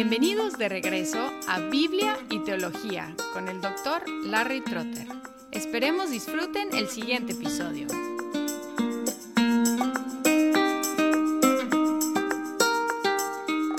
Bienvenidos de regreso a Biblia y Teología con el doctor Larry Trotter. Esperemos disfruten el siguiente episodio.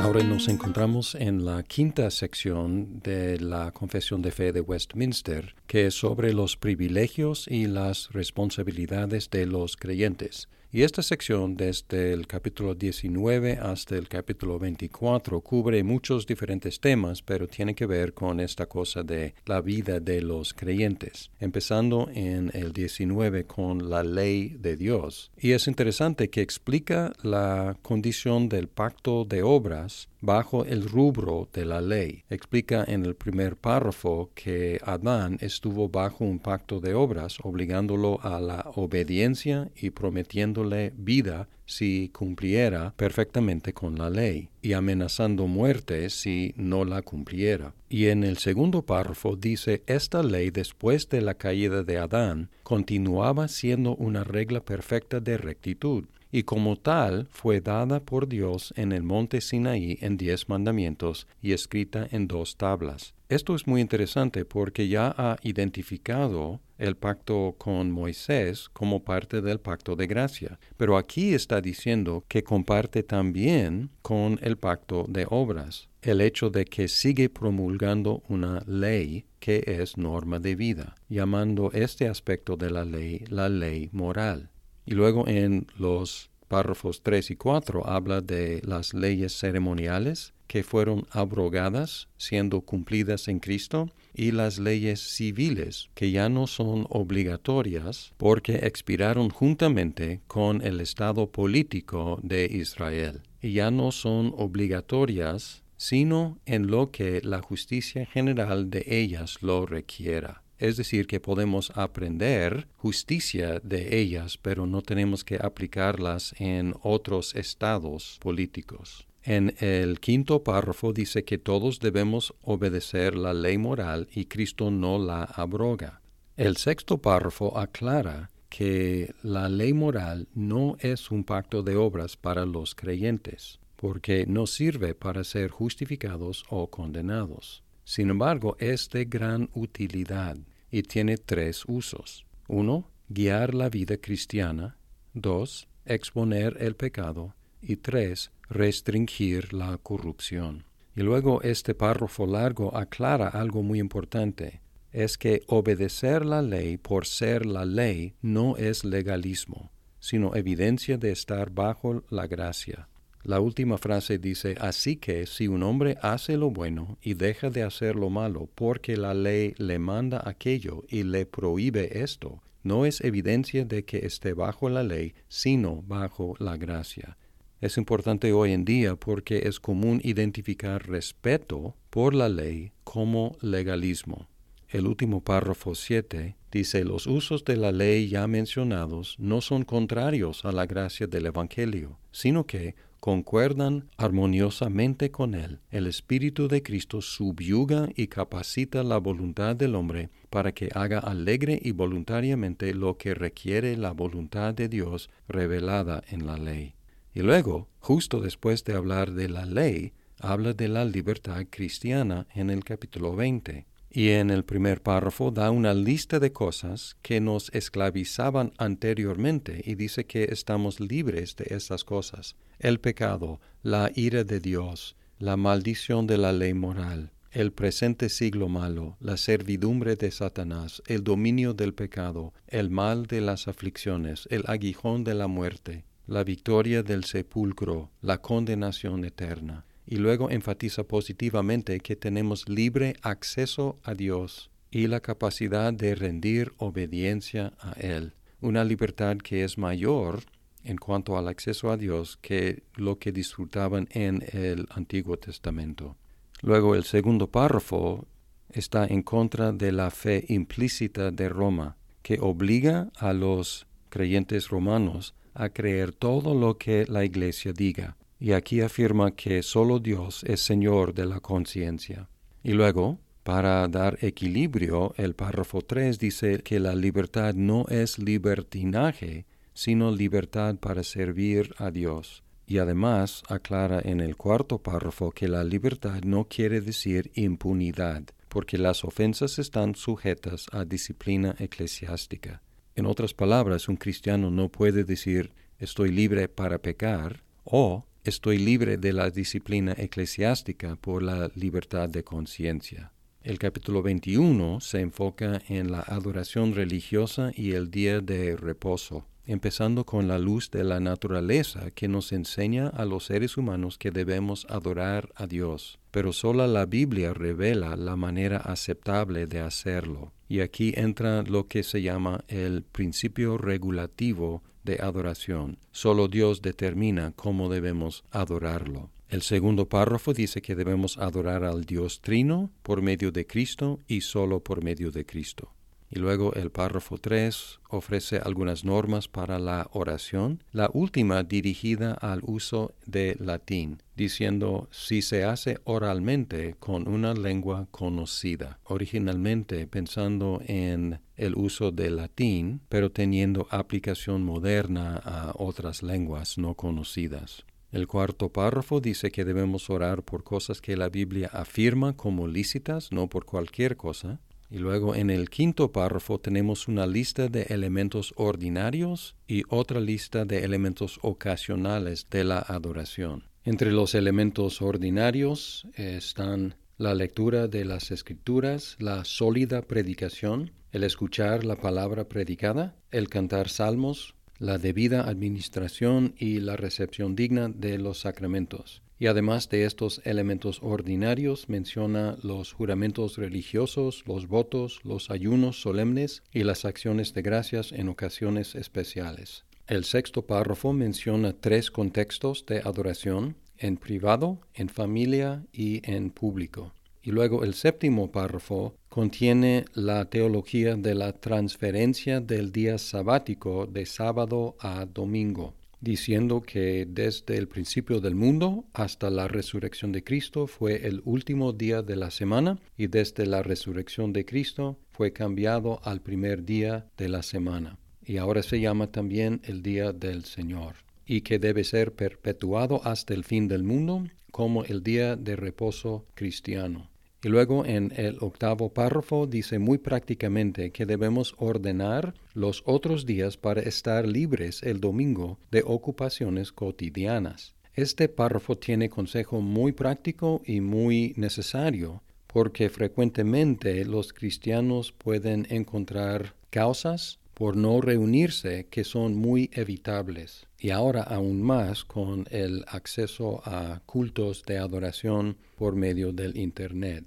Ahora nos encontramos en la quinta sección de la Confesión de Fe de Westminster, que sobre los privilegios y las responsabilidades de los creyentes. Y esta sección, desde el capítulo 19 hasta el capítulo 24, cubre muchos diferentes temas, pero tiene que ver con esta cosa de la vida de los creyentes, empezando en el 19 con la ley de Dios. Y es interesante que explica la condición del pacto de obras bajo el rubro de la ley. Explica en el primer párrafo que Adán estuvo bajo un pacto de obras, obligándolo a la obediencia y prometiendo vida si cumpliera perfectamente con la ley, y amenazando muerte si no la cumpliera. Y en el segundo párrafo dice, esta ley después de la caída de Adán continuaba siendo una regla perfecta de rectitud, y como tal fue dada por Dios en el monte Sinaí en diez mandamientos y escrita en dos tablas. Esto es muy interesante porque ya ha identificado el pacto con Moisés como parte del pacto de gracia, pero aquí está diciendo que comparte también con el pacto de obras, el hecho de que sigue promulgando una ley que es norma de vida, llamando este aspecto de la ley la ley moral. Y luego en los párrafos 3 y 4 habla de las leyes ceremoniales que fueron abrogadas siendo cumplidas en Cristo y las leyes civiles que ya no son obligatorias porque expiraron juntamente con el estado político de Israel y ya no son obligatorias sino en lo que la justicia general de ellas lo requiera. Es decir, que podemos aprender justicia de ellas, pero no tenemos que aplicarlas en otros estados políticos. En el quinto párrafo dice que todos debemos obedecer la ley moral y Cristo no la abroga. El sexto párrafo aclara que la ley moral no es un pacto de obras para los creyentes, porque no sirve para ser justificados o condenados. Sin embargo, es de gran utilidad y tiene tres usos. Uno, guiar la vida cristiana. Dos, exponer el pecado. Y tres, restringir la corrupción. Y luego este párrafo largo aclara algo muy importante. Es que obedecer la ley por ser la ley no es legalismo, sino evidencia de estar bajo la gracia. La última frase dice, así que si un hombre hace lo bueno y deja de hacer lo malo porque la ley le manda aquello y le prohíbe esto, no es evidencia de que esté bajo la ley, sino bajo la gracia. Es importante hoy en día porque es común identificar respeto por la ley como legalismo. El último párrafo 7 dice, los usos de la ley ya mencionados no son contrarios a la gracia del Evangelio, sino que concuerdan armoniosamente con él. El Espíritu de Cristo subyuga y capacita la voluntad del hombre para que haga alegre y voluntariamente lo que requiere la voluntad de Dios revelada en la ley. Y luego, justo después de hablar de la ley, habla de la libertad cristiana en el capítulo 20. Y en el primer párrafo da una lista de cosas que nos esclavizaban anteriormente y dice que estamos libres de esas cosas. El pecado, la ira de Dios, la maldición de la ley moral, el presente siglo malo, la servidumbre de Satanás, el dominio del pecado, el mal de las aflicciones, el aguijón de la muerte, la victoria del sepulcro, la condenación eterna y luego enfatiza positivamente que tenemos libre acceso a Dios y la capacidad de rendir obediencia a Él, una libertad que es mayor en cuanto al acceso a Dios que lo que disfrutaban en el Antiguo Testamento. Luego el segundo párrafo está en contra de la fe implícita de Roma, que obliga a los creyentes romanos a creer todo lo que la Iglesia diga, y aquí afirma que solo Dios es Señor de la conciencia. Y luego, para dar equilibrio, el párrafo 3 dice que la libertad no es libertinaje, sino libertad para servir a Dios. Y además aclara en el cuarto párrafo que la libertad no quiere decir impunidad, porque las ofensas están sujetas a disciplina eclesiástica. En otras palabras, un cristiano no puede decir estoy libre para pecar o estoy libre de la disciplina eclesiástica por la libertad de conciencia. El capítulo 21 se enfoca en la adoración religiosa y el día de reposo, empezando con la luz de la naturaleza que nos enseña a los seres humanos que debemos adorar a Dios. Pero solo la Biblia revela la manera aceptable de hacerlo. Y aquí entra lo que se llama el principio regulativo de adoración. Solo Dios determina cómo debemos adorarlo. El segundo párrafo dice que debemos adorar al Dios Trino por medio de Cristo y solo por medio de Cristo. Y luego el párrafo 3 ofrece algunas normas para la oración, la última dirigida al uso de latín, diciendo si se hace oralmente con una lengua conocida, originalmente pensando en el uso del latín, pero teniendo aplicación moderna a otras lenguas no conocidas. El cuarto párrafo dice que debemos orar por cosas que la Biblia afirma como lícitas, no por cualquier cosa. Y luego en el quinto párrafo tenemos una lista de elementos ordinarios y otra lista de elementos ocasionales de la adoración. Entre los elementos ordinarios están la lectura de las escrituras, la sólida predicación, el escuchar la palabra predicada, el cantar salmos, la debida administración y la recepción digna de los sacramentos. Y además de estos elementos ordinarios menciona los juramentos religiosos, los votos, los ayunos solemnes y las acciones de gracias en ocasiones especiales. El sexto párrafo menciona tres contextos de adoración, en privado, en familia y en público. Y luego el séptimo párrafo contiene la teología de la transferencia del día sabático de sábado a domingo, diciendo que desde el principio del mundo hasta la resurrección de Cristo fue el último día de la semana y desde la resurrección de Cristo fue cambiado al primer día de la semana. Y ahora se llama también el día del Señor y que debe ser perpetuado hasta el fin del mundo como el día de reposo cristiano. Y luego en el octavo párrafo dice muy prácticamente que debemos ordenar los otros días para estar libres el domingo de ocupaciones cotidianas. Este párrafo tiene consejo muy práctico y muy necesario porque frecuentemente los cristianos pueden encontrar causas por no reunirse que son muy evitables. Y ahora aún más con el acceso a cultos de adoración por medio del Internet.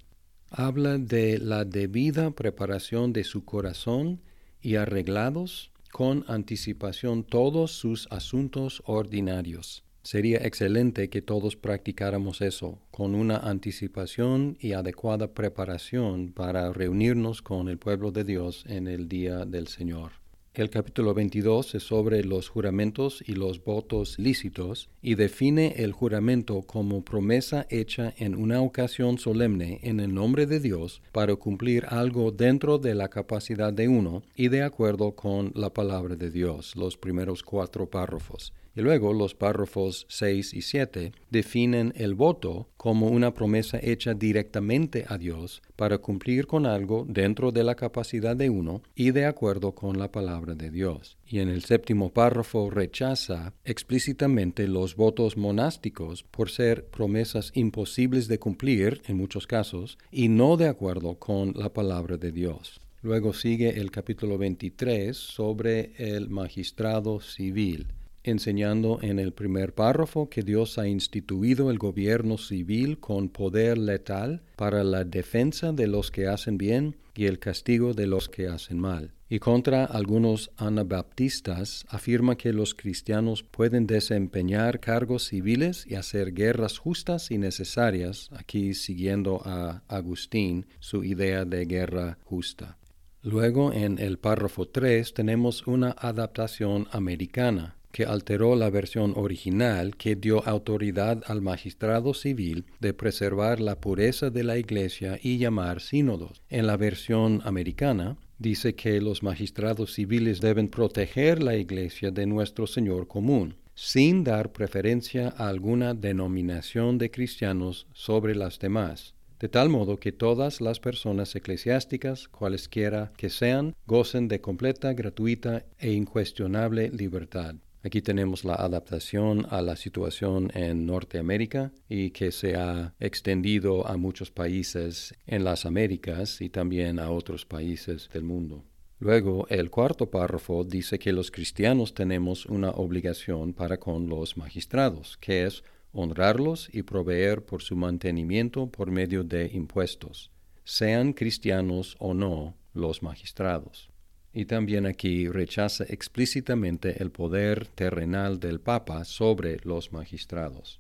Habla de la debida preparación de su corazón y arreglados con anticipación todos sus asuntos ordinarios. Sería excelente que todos practicáramos eso, con una anticipación y adecuada preparación para reunirnos con el pueblo de Dios en el día del Señor. El capítulo 22 es sobre los juramentos y los votos lícitos y define el juramento como promesa hecha en una ocasión solemne en el nombre de Dios para cumplir algo dentro de la capacidad de uno y de acuerdo con la palabra de Dios, los primeros cuatro párrafos. Y luego los párrafos 6 y 7 definen el voto como una promesa hecha directamente a Dios para cumplir con algo dentro de la capacidad de uno y de acuerdo con la palabra de Dios. Y en el séptimo párrafo rechaza explícitamente los votos monásticos por ser promesas imposibles de cumplir en muchos casos y no de acuerdo con la palabra de Dios. Luego sigue el capítulo 23 sobre el magistrado civil enseñando en el primer párrafo que Dios ha instituido el gobierno civil con poder letal para la defensa de los que hacen bien y el castigo de los que hacen mal. Y contra algunos anabaptistas afirma que los cristianos pueden desempeñar cargos civiles y hacer guerras justas y necesarias, aquí siguiendo a Agustín su idea de guerra justa. Luego en el párrafo 3 tenemos una adaptación americana que alteró la versión original que dio autoridad al magistrado civil de preservar la pureza de la Iglesia y llamar sínodos. En la versión americana dice que los magistrados civiles deben proteger la Iglesia de nuestro Señor común. sin dar preferencia a alguna denominación de cristianos sobre las demás, de tal modo que todas las personas eclesiásticas, cualesquiera que sean, gocen de completa, gratuita e incuestionable libertad. Aquí tenemos la adaptación a la situación en Norteamérica y que se ha extendido a muchos países en las Américas y también a otros países del mundo. Luego, el cuarto párrafo dice que los cristianos tenemos una obligación para con los magistrados, que es honrarlos y proveer por su mantenimiento por medio de impuestos, sean cristianos o no los magistrados. Y también aquí rechaza explícitamente el poder terrenal del Papa sobre los magistrados.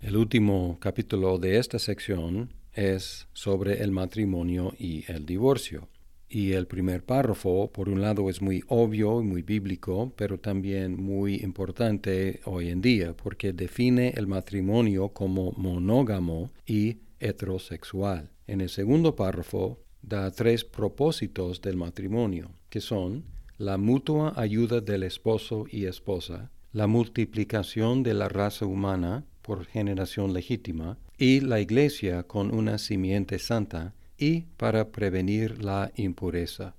El último capítulo de esta sección es sobre el matrimonio y el divorcio. Y el primer párrafo, por un lado, es muy obvio y muy bíblico, pero también muy importante hoy en día, porque define el matrimonio como monógamo y heterosexual. En el segundo párrafo da tres propósitos del matrimonio, que son la mutua ayuda del esposo y esposa, la multiplicación de la raza humana por generación legítima y la iglesia con una simiente santa y para prevenir la impureza.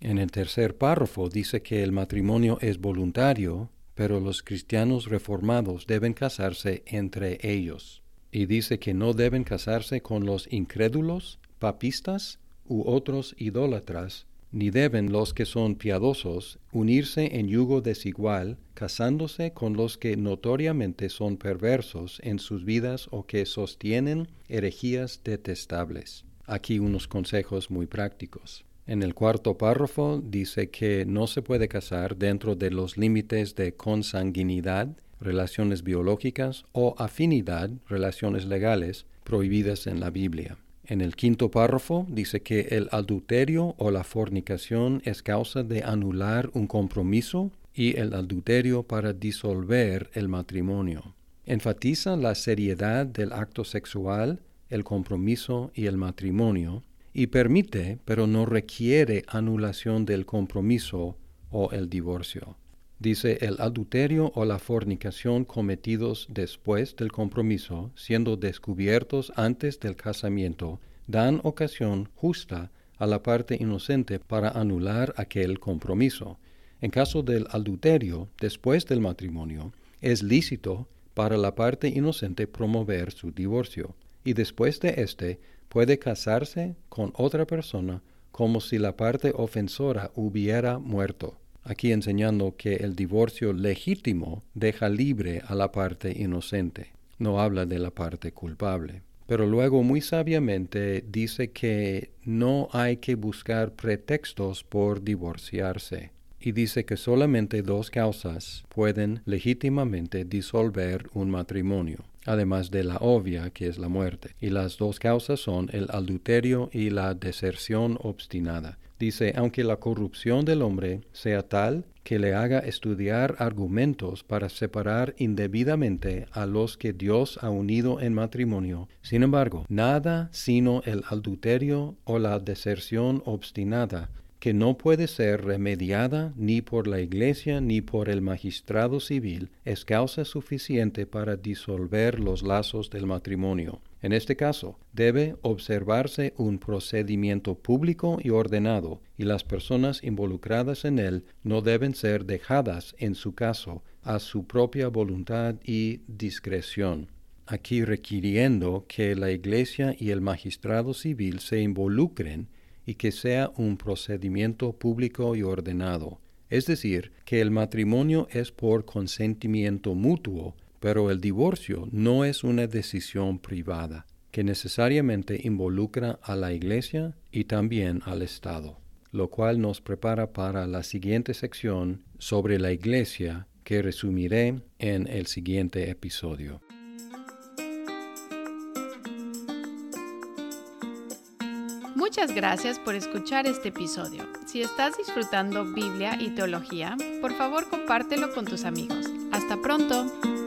En el tercer párrafo dice que el matrimonio es voluntario, pero los cristianos reformados deben casarse entre ellos. Y dice que no deben casarse con los incrédulos, papistas u otros idólatras, ni deben los que son piadosos unirse en yugo desigual, casándose con los que notoriamente son perversos en sus vidas o que sostienen herejías detestables. Aquí unos consejos muy prácticos. En el cuarto párrafo dice que no se puede casar dentro de los límites de consanguinidad, relaciones biológicas o afinidad, relaciones legales, prohibidas en la Biblia. En el quinto párrafo dice que el adulterio o la fornicación es causa de anular un compromiso y el adulterio para disolver el matrimonio. Enfatiza la seriedad del acto sexual, el compromiso y el matrimonio, y permite, pero no requiere anulación del compromiso o el divorcio. Dice el adulterio o la fornicación cometidos después del compromiso, siendo descubiertos antes del casamiento, dan ocasión justa a la parte inocente para anular aquel compromiso. En caso del adulterio después del matrimonio, es lícito para la parte inocente promover su divorcio, y después de éste puede casarse con otra persona como si la parte ofensora hubiera muerto aquí enseñando que el divorcio legítimo deja libre a la parte inocente, no habla de la parte culpable. Pero luego muy sabiamente dice que no hay que buscar pretextos por divorciarse y dice que solamente dos causas pueden legítimamente disolver un matrimonio, además de la obvia que es la muerte. Y las dos causas son el adulterio y la deserción obstinada. Dice, aunque la corrupción del hombre sea tal que le haga estudiar argumentos para separar indebidamente a los que Dios ha unido en matrimonio, sin embargo, nada sino el adulterio o la deserción obstinada que no puede ser remediada ni por la Iglesia ni por el magistrado civil, es causa suficiente para disolver los lazos del matrimonio. En este caso, debe observarse un procedimiento público y ordenado, y las personas involucradas en él no deben ser dejadas, en su caso, a su propia voluntad y discreción aquí requiriendo que la Iglesia y el magistrado civil se involucren y que sea un procedimiento público y ordenado. Es decir, que el matrimonio es por consentimiento mutuo, pero el divorcio no es una decisión privada, que necesariamente involucra a la Iglesia y también al Estado, lo cual nos prepara para la siguiente sección sobre la Iglesia que resumiré en el siguiente episodio. Muchas gracias por escuchar este episodio. Si estás disfrutando Biblia y teología, por favor compártelo con tus amigos. Hasta pronto.